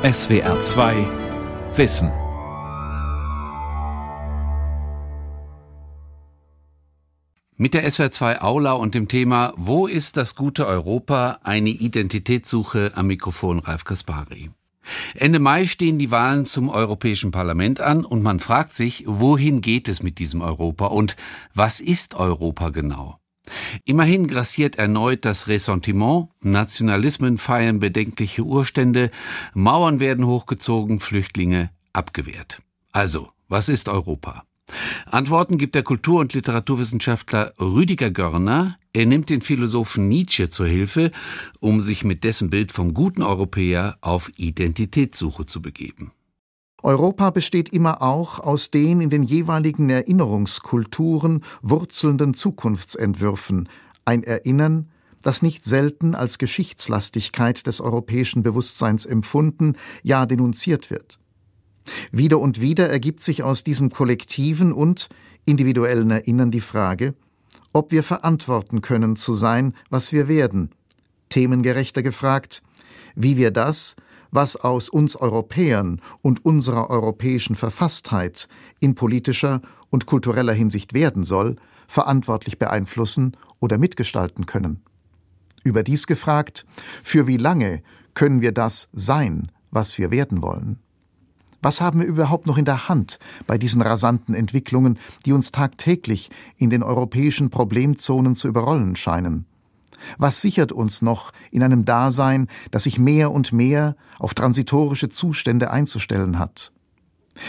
SWR 2 Wissen. Mit der SWR 2 Aula und dem Thema Wo ist das gute Europa? Eine Identitätssuche am Mikrofon Ralf Kaspari. Ende Mai stehen die Wahlen zum Europäischen Parlament an und man fragt sich, wohin geht es mit diesem Europa und was ist Europa genau? Immerhin grassiert erneut das Ressentiment, Nationalismen feiern bedenkliche Urstände, Mauern werden hochgezogen, Flüchtlinge abgewehrt. Also, was ist Europa? Antworten gibt der Kultur- und Literaturwissenschaftler Rüdiger Görner. Er nimmt den Philosophen Nietzsche zur Hilfe, um sich mit dessen Bild vom guten Europäer auf Identitätssuche zu begeben. Europa besteht immer auch aus den in den jeweiligen Erinnerungskulturen wurzelnden Zukunftsentwürfen, ein Erinnern, das nicht selten als Geschichtslastigkeit des europäischen Bewusstseins empfunden, ja denunziert wird. Wieder und wieder ergibt sich aus diesem kollektiven und individuellen Erinnern die Frage, ob wir verantworten können zu sein, was wir werden. Themengerechter gefragt, wie wir das, was aus uns Europäern und unserer europäischen Verfasstheit in politischer und kultureller Hinsicht werden soll, verantwortlich beeinflussen oder mitgestalten können. Überdies gefragt, für wie lange können wir das sein, was wir werden wollen? Was haben wir überhaupt noch in der Hand bei diesen rasanten Entwicklungen, die uns tagtäglich in den europäischen Problemzonen zu überrollen scheinen? Was sichert uns noch in einem Dasein, das sich mehr und mehr auf transitorische Zustände einzustellen hat?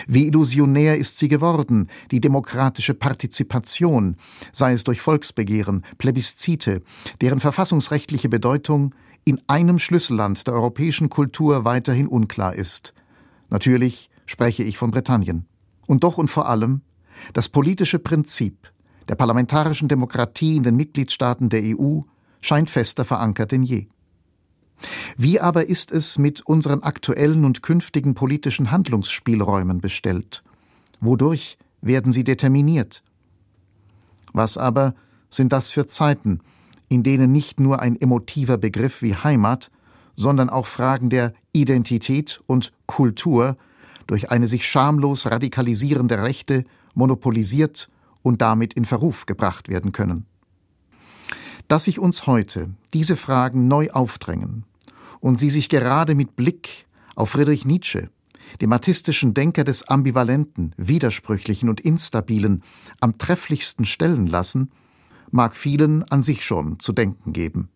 Wie illusionär ist sie geworden, die demokratische Partizipation, sei es durch Volksbegehren, Plebiszite, deren verfassungsrechtliche Bedeutung in einem Schlüsselland der europäischen Kultur weiterhin unklar ist. Natürlich spreche ich von Britannien. Und doch und vor allem das politische Prinzip der parlamentarischen Demokratie in den Mitgliedstaaten der EU scheint fester verankert denn je. Wie aber ist es mit unseren aktuellen und künftigen politischen Handlungsspielräumen bestellt? Wodurch werden sie determiniert? Was aber sind das für Zeiten, in denen nicht nur ein emotiver Begriff wie Heimat, sondern auch Fragen der Identität und Kultur durch eine sich schamlos radikalisierende Rechte monopolisiert und damit in Verruf gebracht werden können? Dass sich uns heute diese Fragen neu aufdrängen und sie sich gerade mit Blick auf Friedrich Nietzsche, dem artistischen Denker des Ambivalenten, Widersprüchlichen und Instabilen, am trefflichsten stellen lassen, mag vielen an sich schon zu denken geben.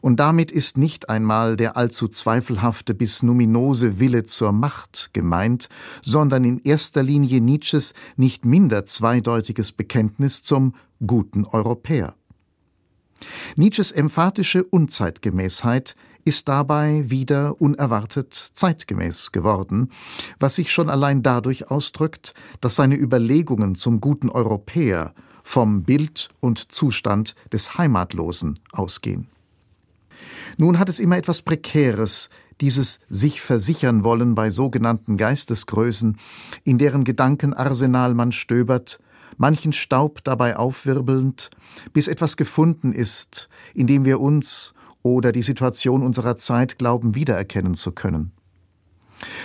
Und damit ist nicht einmal der allzu zweifelhafte bis numinose Wille zur Macht gemeint, sondern in erster Linie Nietzsches nicht minder zweideutiges Bekenntnis zum guten Europäer. Nietzsches emphatische Unzeitgemäßheit ist dabei wieder unerwartet zeitgemäß geworden, was sich schon allein dadurch ausdrückt, dass seine Überlegungen zum guten Europäer vom Bild und Zustand des Heimatlosen ausgehen. Nun hat es immer etwas Prekäres, dieses sich versichern wollen bei sogenannten Geistesgrößen, in deren Gedankenarsenal man stöbert, manchen Staub dabei aufwirbelnd, bis etwas gefunden ist, in dem wir uns oder die Situation unserer Zeit glauben wiedererkennen zu können.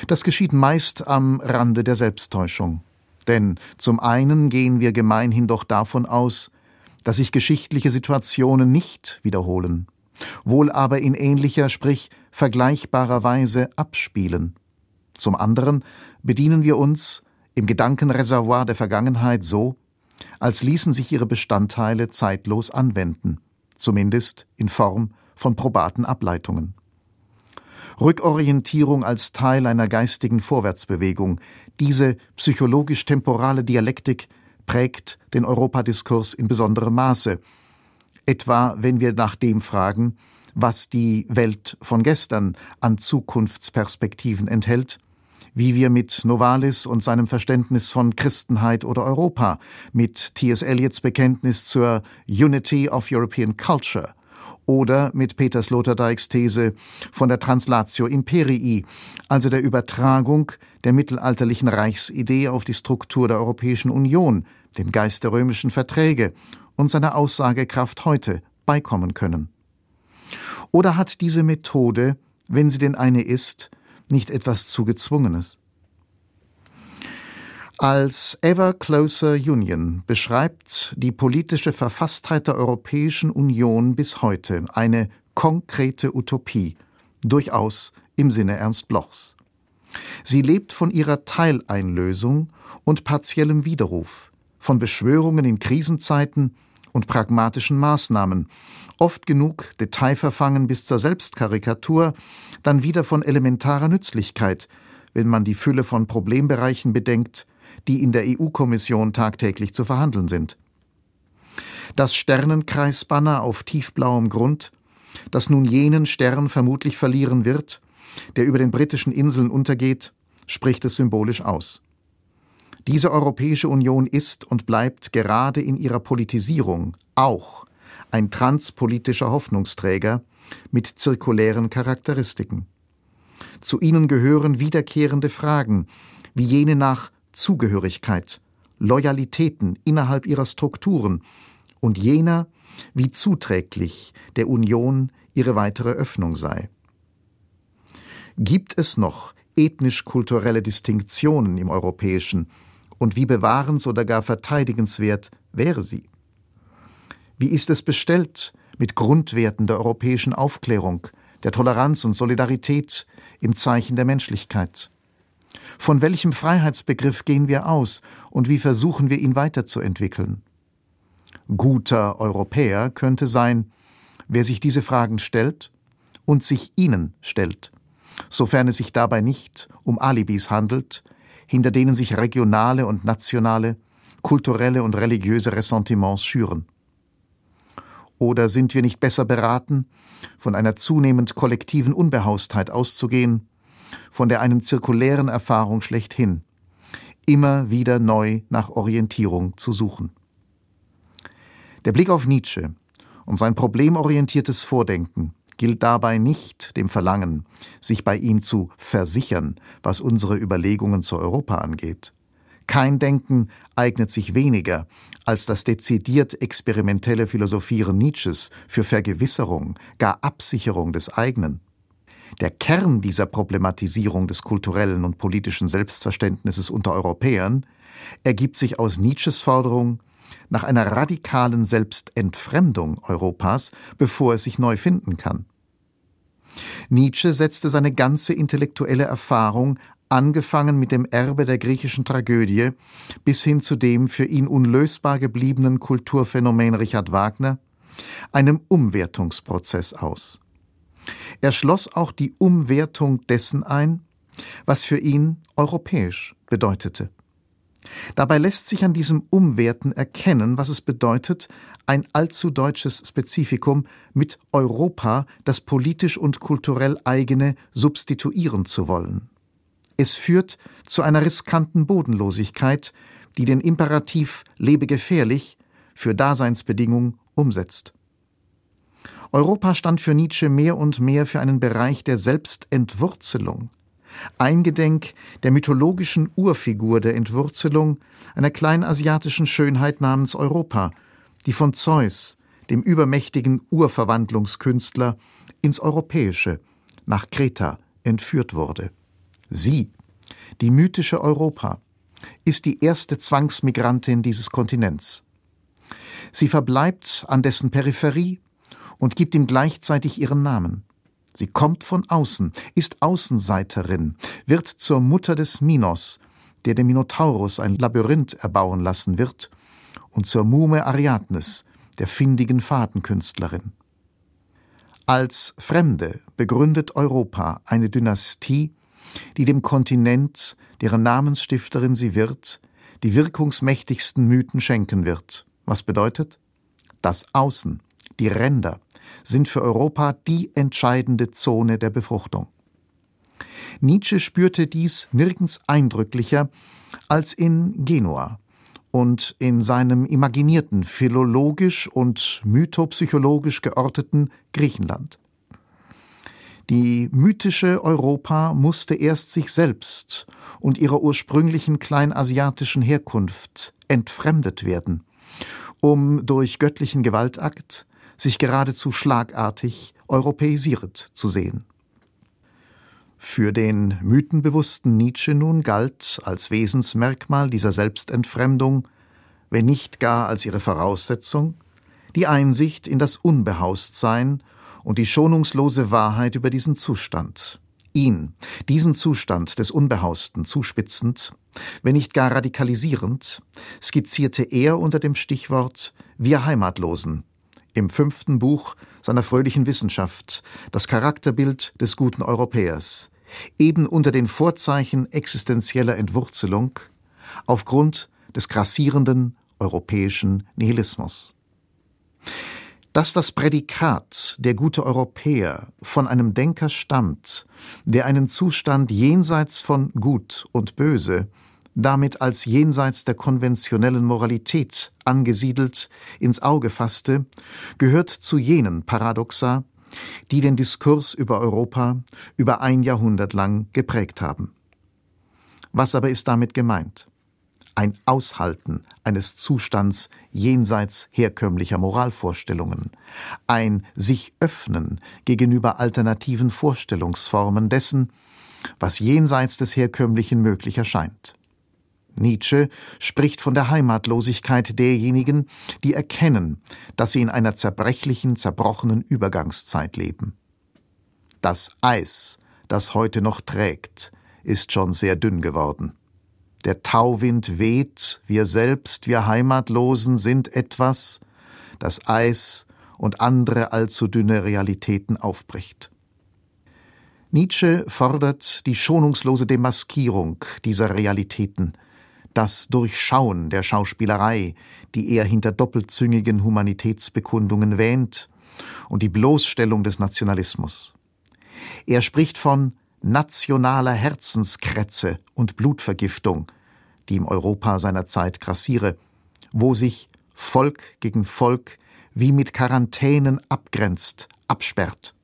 Das geschieht meist am Rande der Selbsttäuschung. Denn zum einen gehen wir gemeinhin doch davon aus, dass sich geschichtliche Situationen nicht wiederholen, wohl aber in ähnlicher, sprich vergleichbarer Weise abspielen. Zum anderen bedienen wir uns im Gedankenreservoir der Vergangenheit so, als ließen sich ihre Bestandteile zeitlos anwenden, zumindest in Form von probaten Ableitungen. Rückorientierung als Teil einer geistigen Vorwärtsbewegung, diese psychologisch-temporale Dialektik prägt den Europadiskurs in besonderem Maße, etwa wenn wir nach dem fragen, was die Welt von gestern an Zukunftsperspektiven enthält, wie wir mit Novalis und seinem Verständnis von Christenheit oder Europa, mit T.S. Eliots Bekenntnis zur Unity of European Culture oder mit Peter Sloterdijks These von der Translatio Imperii, also der Übertragung der mittelalterlichen Reichsidee auf die Struktur der Europäischen Union, dem Geist der römischen Verträge und seiner Aussagekraft heute beikommen können. Oder hat diese Methode, wenn sie denn eine ist, nicht etwas zu Gezwungenes. Als Ever Closer Union beschreibt die politische Verfasstheit der Europäischen Union bis heute eine konkrete Utopie, durchaus im Sinne Ernst Blochs. Sie lebt von ihrer Teileinlösung und partiellem Widerruf, von Beschwörungen in Krisenzeiten und pragmatischen Maßnahmen, oft genug detailverfangen bis zur Selbstkarikatur, dann wieder von elementarer Nützlichkeit, wenn man die Fülle von Problembereichen bedenkt, die in der EU-Kommission tagtäglich zu verhandeln sind. Das Sternenkreisbanner auf tiefblauem Grund, das nun jenen Stern vermutlich verlieren wird, der über den britischen Inseln untergeht, spricht es symbolisch aus. Diese Europäische Union ist und bleibt gerade in ihrer Politisierung auch ein transpolitischer Hoffnungsträger mit zirkulären Charakteristiken. Zu ihnen gehören wiederkehrende Fragen, wie jene nach Zugehörigkeit, Loyalitäten innerhalb ihrer Strukturen und jener, wie zuträglich der Union ihre weitere Öffnung sei. Gibt es noch ethnisch-kulturelle Distinktionen im Europäischen und wie bewahrens- oder gar verteidigenswert wäre sie? Wie ist es bestellt mit Grundwerten der europäischen Aufklärung, der Toleranz und Solidarität im Zeichen der Menschlichkeit? Von welchem Freiheitsbegriff gehen wir aus und wie versuchen wir ihn weiterzuentwickeln? Guter Europäer könnte sein, wer sich diese Fragen stellt und sich ihnen stellt, sofern es sich dabei nicht um Alibis handelt, hinter denen sich regionale und nationale, kulturelle und religiöse Ressentiments schüren. Oder sind wir nicht besser beraten, von einer zunehmend kollektiven Unbehaustheit auszugehen von der einen zirkulären Erfahrung schlechthin, immer wieder neu nach Orientierung zu suchen. Der Blick auf Nietzsche und sein problemorientiertes Vordenken gilt dabei nicht dem Verlangen, sich bei ihm zu versichern, was unsere Überlegungen zu Europa angeht. Kein Denken eignet sich weniger als das dezidiert experimentelle Philosophieren Nietzsches für Vergewisserung, gar Absicherung des eigenen. Der Kern dieser Problematisierung des kulturellen und politischen Selbstverständnisses unter Europäern ergibt sich aus Nietzsches Forderung nach einer radikalen Selbstentfremdung Europas, bevor es sich neu finden kann. Nietzsche setzte seine ganze intellektuelle Erfahrung, angefangen mit dem Erbe der griechischen Tragödie, bis hin zu dem für ihn unlösbar gebliebenen Kulturphänomen Richard Wagner, einem Umwertungsprozess aus. Er schloss auch die Umwertung dessen ein, was für ihn europäisch bedeutete. Dabei lässt sich an diesem Umwerten erkennen, was es bedeutet, ein allzu deutsches Spezifikum mit Europa, das politisch und kulturell eigene, substituieren zu wollen. Es führt zu einer riskanten Bodenlosigkeit, die den Imperativ lebe gefährlich für Daseinsbedingungen umsetzt. Europa stand für Nietzsche mehr und mehr für einen Bereich der Selbstentwurzelung, eingedenk der mythologischen Urfigur der Entwurzelung einer kleinasiatischen Schönheit namens Europa, die von Zeus, dem übermächtigen Urverwandlungskünstler, ins Europäische, nach Kreta, entführt wurde. Sie, die mythische Europa, ist die erste Zwangsmigrantin dieses Kontinents. Sie verbleibt an dessen Peripherie und gibt ihm gleichzeitig ihren Namen. Sie kommt von außen, ist Außenseiterin, wird zur Mutter des Minos, der dem Minotaurus ein Labyrinth erbauen lassen wird, und zur Mume Ariadnes, der findigen Fadenkünstlerin. Als Fremde begründet Europa eine Dynastie, die dem Kontinent, deren Namensstifterin sie wird, die wirkungsmächtigsten Mythen schenken wird. Was bedeutet? Das Außen, die Ränder, sind für Europa die entscheidende Zone der Befruchtung. Nietzsche spürte dies nirgends eindrücklicher als in Genua und in seinem imaginierten, philologisch und mythopsychologisch georteten Griechenland. Die mythische Europa musste erst sich selbst und ihrer ursprünglichen kleinasiatischen Herkunft entfremdet werden, um durch göttlichen Gewaltakt sich geradezu schlagartig europäisiert zu sehen. Für den mythenbewussten Nietzsche nun galt als Wesensmerkmal dieser Selbstentfremdung, wenn nicht gar als ihre Voraussetzung, die Einsicht in das Unbehaustsein und die schonungslose Wahrheit über diesen Zustand. Ihn, diesen Zustand des Unbehausten zuspitzend, wenn nicht gar radikalisierend, skizzierte er unter dem Stichwort Wir Heimatlosen im fünften Buch seiner fröhlichen Wissenschaft das Charakterbild des guten Europäers, eben unter den Vorzeichen existenzieller Entwurzelung, aufgrund des grassierenden europäischen Nihilismus. Dass das Prädikat der gute Europäer von einem Denker stammt, der einen Zustand jenseits von Gut und Böse, damit als jenseits der konventionellen Moralität angesiedelt, ins Auge fasste, gehört zu jenen Paradoxa, die den Diskurs über Europa über ein Jahrhundert lang geprägt haben. Was aber ist damit gemeint? Ein Aushalten eines Zustands jenseits herkömmlicher Moralvorstellungen, ein sich öffnen gegenüber alternativen Vorstellungsformen dessen, was jenseits des Herkömmlichen möglich erscheint. Nietzsche spricht von der Heimatlosigkeit derjenigen, die erkennen, dass sie in einer zerbrechlichen, zerbrochenen Übergangszeit leben. Das Eis, das heute noch trägt, ist schon sehr dünn geworden. Der Tauwind weht, wir selbst, wir Heimatlosen sind etwas, das Eis und andere allzu dünne Realitäten aufbricht. Nietzsche fordert die schonungslose Demaskierung dieser Realitäten, das Durchschauen der Schauspielerei, die er hinter doppelzüngigen Humanitätsbekundungen wähnt, und die Bloßstellung des Nationalismus. Er spricht von nationaler Herzenskrätze und Blutvergiftung, die im Europa seiner Zeit grassiere, wo sich Volk gegen Volk wie mit Quarantänen abgrenzt, absperrt.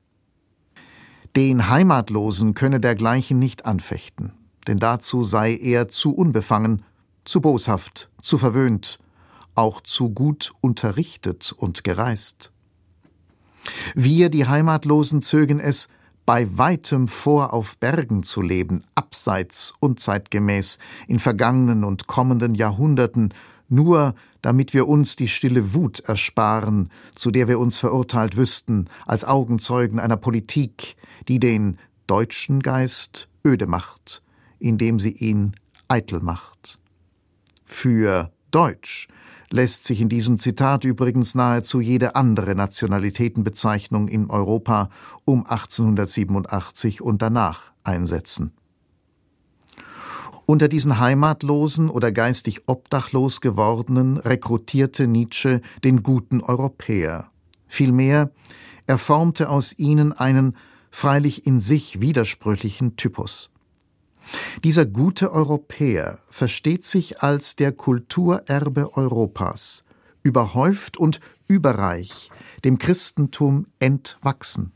Den Heimatlosen könne dergleichen nicht anfechten, denn dazu sei er zu unbefangen zu boshaft, zu verwöhnt, auch zu gut unterrichtet und gereist. Wir, die Heimatlosen, zögen es, bei weitem vor auf Bergen zu leben, abseits, unzeitgemäß, in vergangenen und kommenden Jahrhunderten, nur damit wir uns die stille Wut ersparen, zu der wir uns verurteilt wüssten, als Augenzeugen einer Politik, die den deutschen Geist öde macht, indem sie ihn eitel macht. Für Deutsch lässt sich in diesem Zitat übrigens nahezu jede andere Nationalitätenbezeichnung in Europa um 1887 und danach einsetzen. Unter diesen heimatlosen oder geistig obdachlos gewordenen rekrutierte Nietzsche den guten Europäer. Vielmehr, er formte aus ihnen einen freilich in sich widersprüchlichen Typus. Dieser gute Europäer versteht sich als der Kulturerbe Europas, überhäuft und überreich, dem Christentum entwachsen.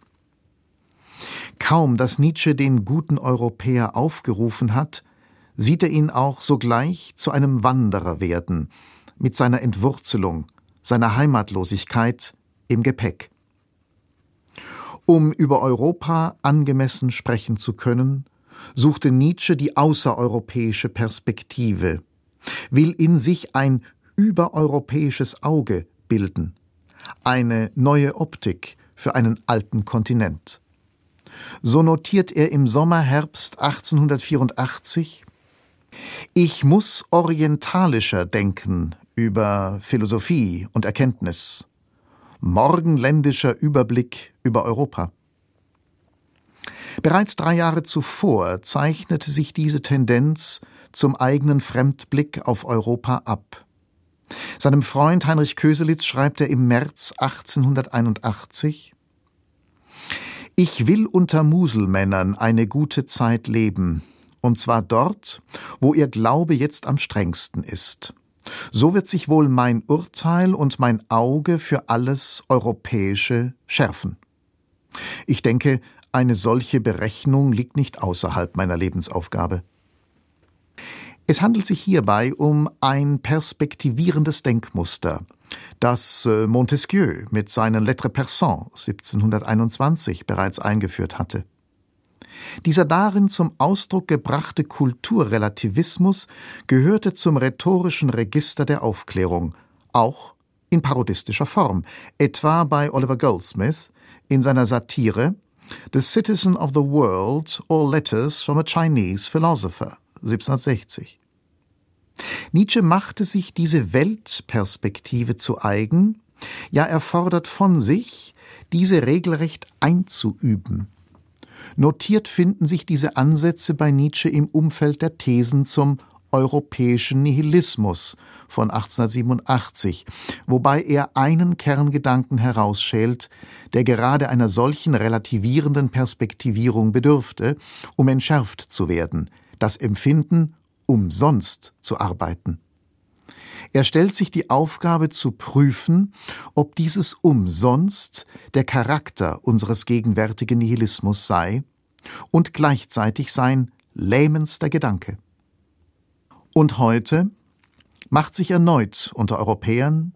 Kaum, dass Nietzsche den guten Europäer aufgerufen hat, sieht er ihn auch sogleich zu einem Wanderer werden, mit seiner Entwurzelung, seiner Heimatlosigkeit im Gepäck. Um über Europa angemessen sprechen zu können, suchte Nietzsche die außereuropäische Perspektive, will in sich ein übereuropäisches Auge bilden, eine neue Optik für einen alten Kontinent. So notiert er im Sommer-Herbst 1884 Ich muss orientalischer denken über Philosophie und Erkenntnis, morgenländischer Überblick über Europa. Bereits drei Jahre zuvor zeichnete sich diese Tendenz zum eigenen Fremdblick auf Europa ab. Seinem Freund Heinrich Köselitz schreibt er im März 1881 Ich will unter Muselmännern eine gute Zeit leben, und zwar dort, wo ihr Glaube jetzt am strengsten ist. So wird sich wohl mein Urteil und mein Auge für alles Europäische schärfen. Ich denke, eine solche Berechnung liegt nicht außerhalb meiner Lebensaufgabe. Es handelt sich hierbei um ein perspektivierendes Denkmuster, das äh, Montesquieu mit seinen Lettres Persans 1721 bereits eingeführt hatte. Dieser darin zum Ausdruck gebrachte Kulturrelativismus gehörte zum rhetorischen Register der Aufklärung, auch in parodistischer Form, etwa bei Oliver Goldsmith in seiner Satire The Citizen of the World or Letters from a Chinese Philosopher 1760. Nietzsche machte sich diese Weltperspektive zu eigen, ja er fordert von sich, diese regelrecht einzuüben. Notiert finden sich diese Ansätze bei Nietzsche im Umfeld der Thesen zum europäischen Nihilismus von 1887, wobei er einen Kerngedanken herausschält, der gerade einer solchen relativierenden Perspektivierung bedürfte, um entschärft zu werden, das Empfinden, umsonst zu arbeiten. Er stellt sich die Aufgabe zu prüfen, ob dieses umsonst der Charakter unseres gegenwärtigen Nihilismus sei und gleichzeitig sein lähmendster Gedanke. Und heute macht sich erneut unter Europäern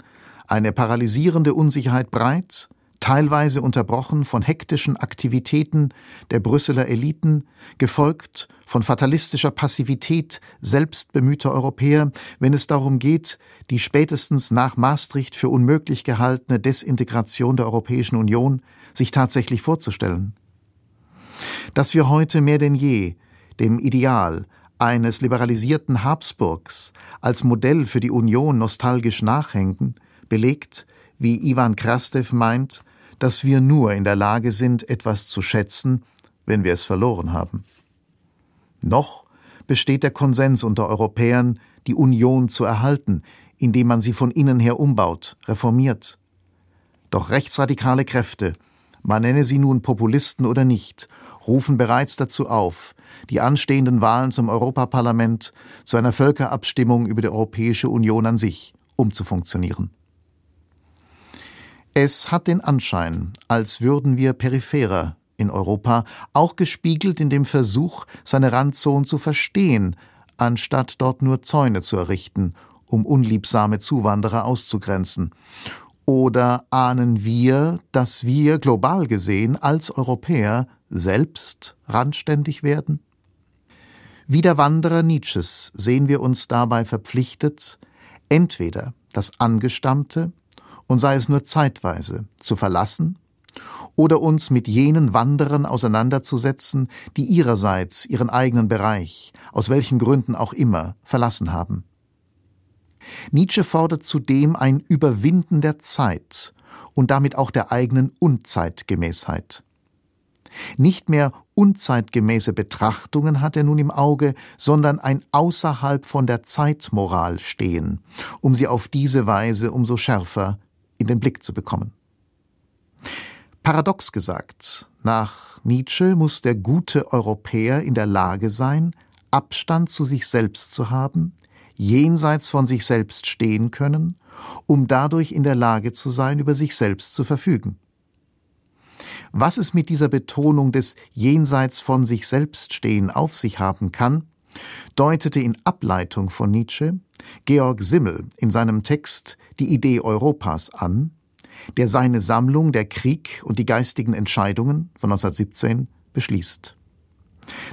eine paralysierende Unsicherheit breit, teilweise unterbrochen von hektischen Aktivitäten der Brüsseler Eliten, gefolgt von fatalistischer Passivität selbstbemühter Europäer, wenn es darum geht, die spätestens nach Maastricht für unmöglich gehaltene Desintegration der Europäischen Union sich tatsächlich vorzustellen. Dass wir heute mehr denn je dem Ideal eines liberalisierten Habsburgs als Modell für die Union nostalgisch nachhängen, belegt, wie Ivan Krastev meint, dass wir nur in der Lage sind, etwas zu schätzen, wenn wir es verloren haben. Noch besteht der Konsens unter Europäern, die Union zu erhalten, indem man sie von innen her umbaut, reformiert. Doch rechtsradikale Kräfte, man nenne sie nun Populisten oder nicht, rufen bereits dazu auf, die anstehenden Wahlen zum Europaparlament zu einer Völkerabstimmung über die Europäische Union an sich umzufunktionieren. Es hat den Anschein, als würden wir peripherer in Europa, auch gespiegelt in dem Versuch, seine Randzonen zu verstehen, anstatt dort nur Zäune zu errichten, um unliebsame Zuwanderer auszugrenzen. Oder ahnen wir, dass wir global gesehen als Europäer selbst randständig werden? Wie der Wanderer Nietzsches sehen wir uns dabei verpflichtet, entweder das Angestammte, und sei es nur zeitweise, zu verlassen oder uns mit jenen Wanderern auseinanderzusetzen, die ihrerseits ihren eigenen Bereich, aus welchen Gründen auch immer, verlassen haben. Nietzsche fordert zudem ein Überwinden der Zeit und damit auch der eigenen Unzeitgemäßheit. Nicht mehr unzeitgemäße Betrachtungen hat er nun im Auge, sondern ein außerhalb von der Zeitmoral stehen, um sie auf diese Weise umso schärfer in den Blick zu bekommen. Paradox gesagt, nach Nietzsche muss der gute Europäer in der Lage sein, Abstand zu sich selbst zu haben, jenseits von sich selbst stehen können, um dadurch in der Lage zu sein, über sich selbst zu verfügen. Was es mit dieser Betonung des jenseits von sich selbst stehen auf sich haben kann, deutete in Ableitung von Nietzsche Georg Simmel in seinem Text Die Idee Europas an, der seine Sammlung Der Krieg und die geistigen Entscheidungen von 1917 beschließt.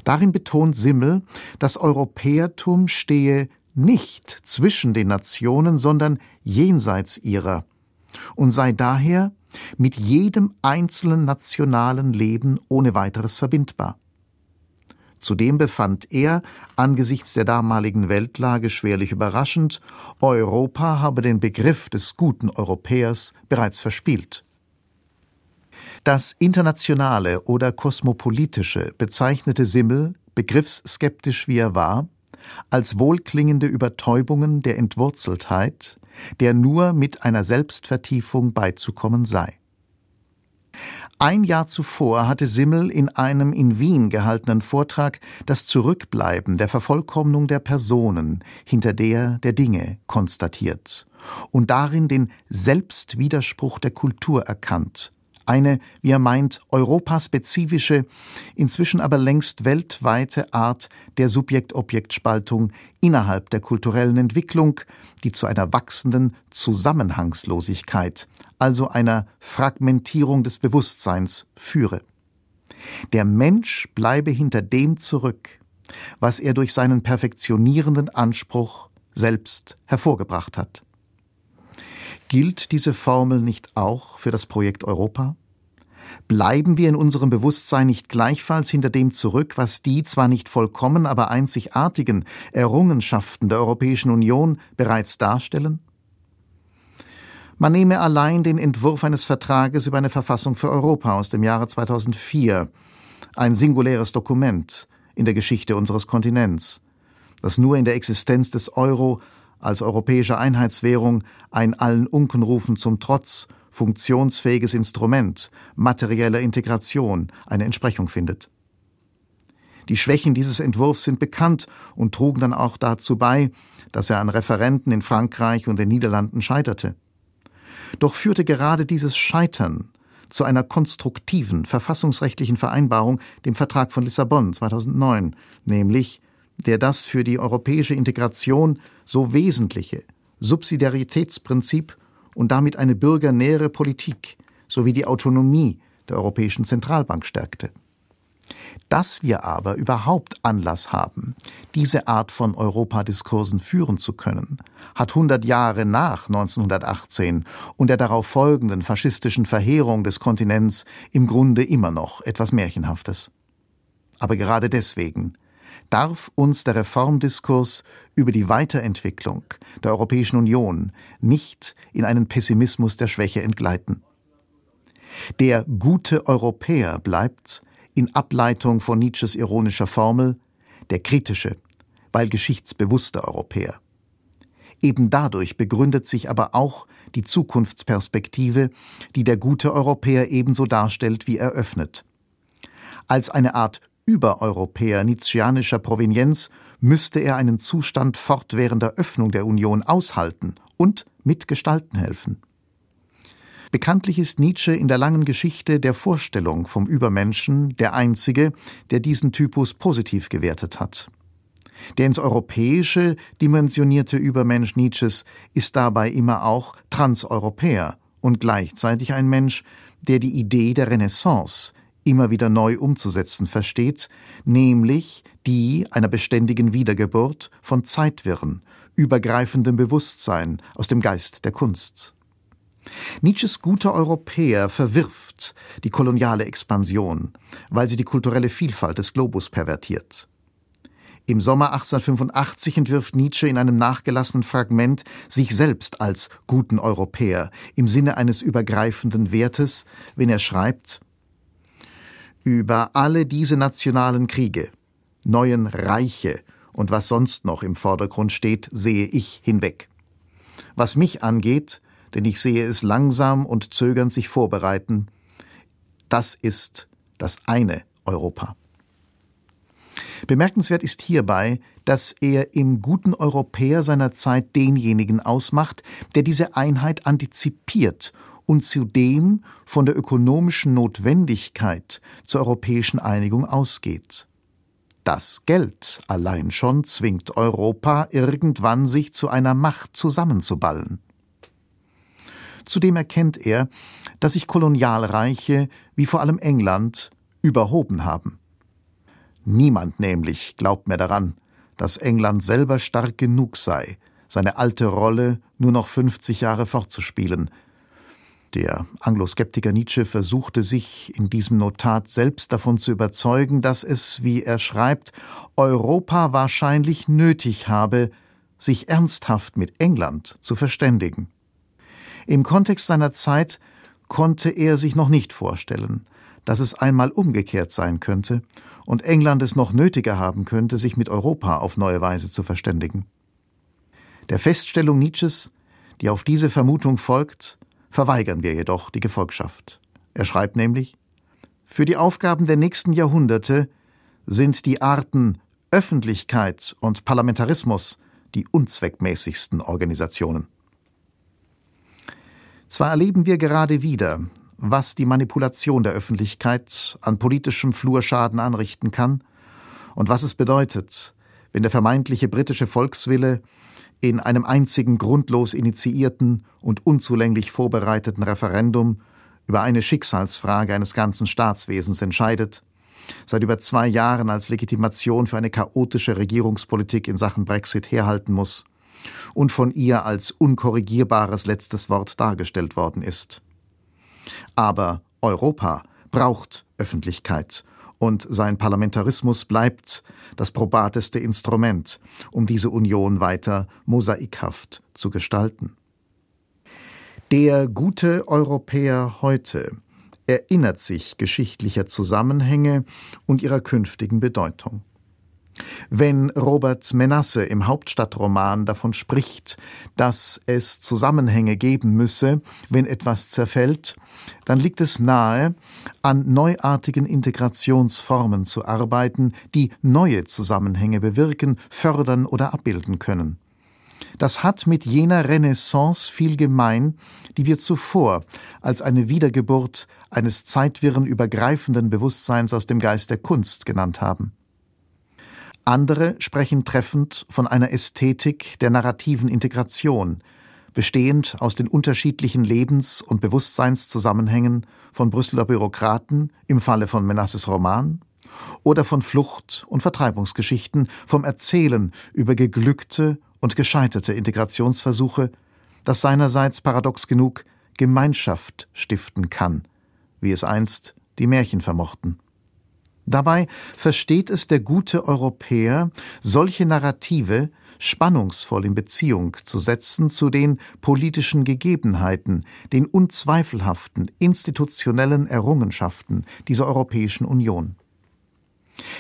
Darin betont Simmel, das Europäertum stehe nicht zwischen den Nationen, sondern jenseits ihrer und sei daher mit jedem einzelnen nationalen Leben ohne weiteres verbindbar. Zudem befand er, angesichts der damaligen Weltlage schwerlich überraschend, Europa habe den Begriff des guten Europäers bereits verspielt. Das Internationale oder Kosmopolitische bezeichnete Simmel, begriffsskeptisch wie er war, als wohlklingende Übertäubungen der Entwurzeltheit, der nur mit einer Selbstvertiefung beizukommen sei. Ein Jahr zuvor hatte Simmel in einem in Wien gehaltenen Vortrag das Zurückbleiben der Vervollkommnung der Personen hinter der der Dinge konstatiert und darin den Selbstwiderspruch der Kultur erkannt eine, wie er meint, europaspezifische, inzwischen aber längst weltweite Art der Subjekt-Objekt-Spaltung innerhalb der kulturellen Entwicklung, die zu einer wachsenden Zusammenhangslosigkeit, also einer Fragmentierung des Bewusstseins führe. Der Mensch bleibe hinter dem zurück, was er durch seinen perfektionierenden Anspruch selbst hervorgebracht hat. Gilt diese Formel nicht auch für das Projekt Europa? Bleiben wir in unserem Bewusstsein nicht gleichfalls hinter dem zurück, was die zwar nicht vollkommen, aber einzigartigen Errungenschaften der Europäischen Union bereits darstellen? Man nehme allein den Entwurf eines Vertrages über eine Verfassung für Europa aus dem Jahre 2004, ein singuläres Dokument in der Geschichte unseres Kontinents, das nur in der Existenz des Euro als europäische Einheitswährung ein allen Unkenrufen zum Trotz funktionsfähiges Instrument materieller Integration eine Entsprechung findet. Die Schwächen dieses Entwurfs sind bekannt und trugen dann auch dazu bei, dass er an Referenten in Frankreich und den Niederlanden scheiterte. Doch führte gerade dieses Scheitern zu einer konstruktiven verfassungsrechtlichen Vereinbarung, dem Vertrag von Lissabon 2009, nämlich der das für die europäische Integration so wesentliche Subsidiaritätsprinzip und damit eine bürgernähere Politik sowie die Autonomie der Europäischen Zentralbank stärkte. Dass wir aber überhaupt Anlass haben, diese Art von Europadiskursen führen zu können, hat 100 Jahre nach 1918 und der darauf folgenden faschistischen Verheerung des Kontinents im Grunde immer noch etwas Märchenhaftes. Aber gerade deswegen darf uns der Reformdiskurs über die Weiterentwicklung der Europäischen Union nicht in einen Pessimismus der Schwäche entgleiten. Der gute Europäer bleibt, in Ableitung von Nietzsches ironischer Formel, der kritische, weil geschichtsbewusste Europäer. Eben dadurch begründet sich aber auch die Zukunftsperspektive, die der gute Europäer ebenso darstellt wie eröffnet. Als eine Art Übereuropäer nietzscheanischer Provenienz müsste er einen Zustand fortwährender Öffnung der Union aushalten und mitgestalten helfen. Bekanntlich ist Nietzsche in der langen Geschichte der Vorstellung vom Übermenschen der einzige, der diesen Typus positiv gewertet hat. Der ins Europäische dimensionierte Übermensch Nietzsches ist dabei immer auch Transeuropäer und gleichzeitig ein Mensch, der die Idee der Renaissance immer wieder neu umzusetzen versteht, nämlich die einer beständigen Wiedergeburt von Zeitwirren, übergreifendem Bewusstsein aus dem Geist der Kunst. Nietzsches guter Europäer verwirft die koloniale Expansion, weil sie die kulturelle Vielfalt des Globus pervertiert. Im Sommer 1885 entwirft Nietzsche in einem nachgelassenen Fragment sich selbst als guten Europäer im Sinne eines übergreifenden Wertes, wenn er schreibt Über alle diese nationalen Kriege, neuen Reiche und was sonst noch im Vordergrund steht, sehe ich hinweg. Was mich angeht, denn ich sehe es langsam und zögernd sich vorbereiten. Das ist das eine Europa. Bemerkenswert ist hierbei, dass er im guten Europäer seiner Zeit denjenigen ausmacht, der diese Einheit antizipiert und zudem von der ökonomischen Notwendigkeit zur europäischen Einigung ausgeht. Das Geld allein schon zwingt Europa irgendwann sich zu einer Macht zusammenzuballen. Zudem erkennt er, dass sich Kolonialreiche, wie vor allem England, überhoben haben. Niemand nämlich glaubt mehr daran, dass England selber stark genug sei, seine alte Rolle nur noch 50 Jahre fortzuspielen. Der Angloskeptiker Nietzsche versuchte sich in diesem Notat selbst davon zu überzeugen, dass es, wie er schreibt, Europa wahrscheinlich nötig habe, sich ernsthaft mit England zu verständigen. Im Kontext seiner Zeit konnte er sich noch nicht vorstellen, dass es einmal umgekehrt sein könnte und England es noch nötiger haben könnte, sich mit Europa auf neue Weise zu verständigen. Der Feststellung Nietzsches, die auf diese Vermutung folgt, verweigern wir jedoch die Gefolgschaft. Er schreibt nämlich Für die Aufgaben der nächsten Jahrhunderte sind die Arten Öffentlichkeit und Parlamentarismus die unzweckmäßigsten Organisationen. Zwar erleben wir gerade wieder, was die Manipulation der Öffentlichkeit an politischem Flurschaden anrichten kann und was es bedeutet, wenn der vermeintliche britische Volkswille in einem einzigen grundlos initiierten und unzulänglich vorbereiteten Referendum über eine Schicksalsfrage eines ganzen Staatswesens entscheidet, seit über zwei Jahren als Legitimation für eine chaotische Regierungspolitik in Sachen Brexit herhalten muss und von ihr als unkorrigierbares letztes Wort dargestellt worden ist. Aber Europa braucht Öffentlichkeit und sein Parlamentarismus bleibt das probateste Instrument, um diese Union weiter mosaikhaft zu gestalten. Der gute Europäer heute erinnert sich geschichtlicher Zusammenhänge und ihrer künftigen Bedeutung. Wenn Robert Menasse im Hauptstadtroman davon spricht, dass es Zusammenhänge geben müsse, wenn etwas zerfällt, dann liegt es nahe, an neuartigen Integrationsformen zu arbeiten, die neue Zusammenhänge bewirken, fördern oder abbilden können. Das hat mit jener Renaissance viel gemein, die wir zuvor als eine Wiedergeburt eines zeitwirren übergreifenden Bewusstseins aus dem Geist der Kunst genannt haben. Andere sprechen treffend von einer Ästhetik der narrativen Integration, bestehend aus den unterschiedlichen Lebens- und Bewusstseinszusammenhängen von Brüsseler Bürokraten im Falle von Menasses Roman oder von Flucht- und Vertreibungsgeschichten, vom Erzählen über geglückte und gescheiterte Integrationsversuche, das seinerseits paradox genug Gemeinschaft stiften kann, wie es einst die Märchen vermochten. Dabei versteht es der gute Europäer, solche Narrative spannungsvoll in Beziehung zu setzen zu den politischen Gegebenheiten, den unzweifelhaften institutionellen Errungenschaften dieser Europäischen Union.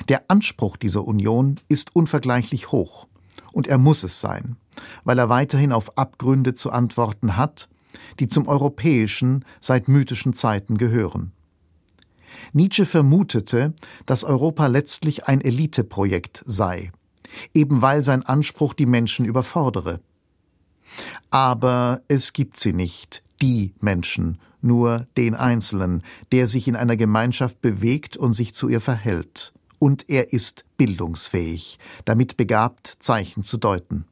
Der Anspruch dieser Union ist unvergleichlich hoch, und er muss es sein, weil er weiterhin auf Abgründe zu antworten hat, die zum Europäischen seit mythischen Zeiten gehören. Nietzsche vermutete, dass Europa letztlich ein Eliteprojekt sei, eben weil sein Anspruch die Menschen überfordere. Aber es gibt sie nicht, die Menschen, nur den Einzelnen, der sich in einer Gemeinschaft bewegt und sich zu ihr verhält. Und er ist bildungsfähig, damit begabt, Zeichen zu deuten.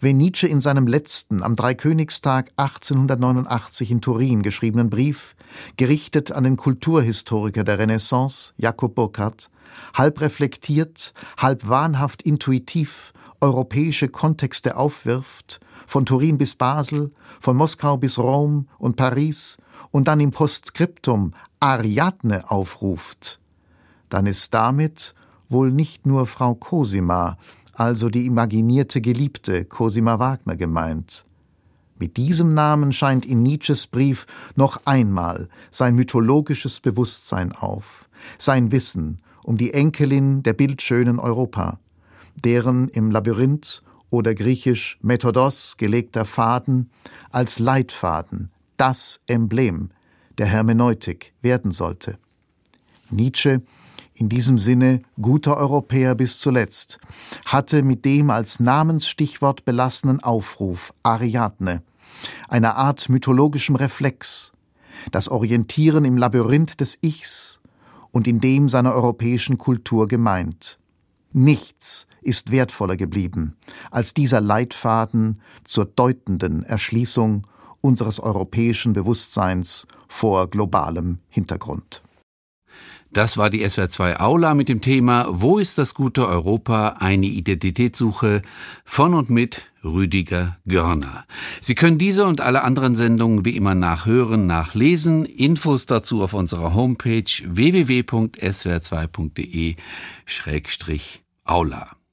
Wenn Nietzsche in seinem letzten, am Dreikönigstag 1889 in Turin geschriebenen Brief, gerichtet an den Kulturhistoriker der Renaissance, Jakob Burckhardt, halb reflektiert, halb wahnhaft intuitiv europäische Kontexte aufwirft, von Turin bis Basel, von Moskau bis Rom und Paris und dann im Postskriptum Ariadne aufruft, dann ist damit wohl nicht nur Frau Cosima, also die imaginierte Geliebte Cosima Wagner gemeint. Mit diesem Namen scheint in Nietzsches Brief noch einmal sein mythologisches Bewusstsein auf, sein Wissen um die Enkelin der bildschönen Europa, deren im Labyrinth oder griechisch Methodos gelegter Faden als Leitfaden das Emblem der Hermeneutik werden sollte. Nietzsche in diesem Sinne guter Europäer bis zuletzt, hatte mit dem als Namensstichwort belassenen Aufruf Ariadne, einer Art mythologischem Reflex, das Orientieren im Labyrinth des Ichs und in dem seiner europäischen Kultur gemeint. Nichts ist wertvoller geblieben als dieser Leitfaden zur deutenden Erschließung unseres europäischen Bewusstseins vor globalem Hintergrund. Das war die SWR2 Aula mit dem Thema Wo ist das gute Europa? Eine Identitätssuche von und mit Rüdiger Görner. Sie können diese und alle anderen Sendungen wie immer nachhören, nachlesen. Infos dazu auf unserer Homepage www.swr2.de-aula.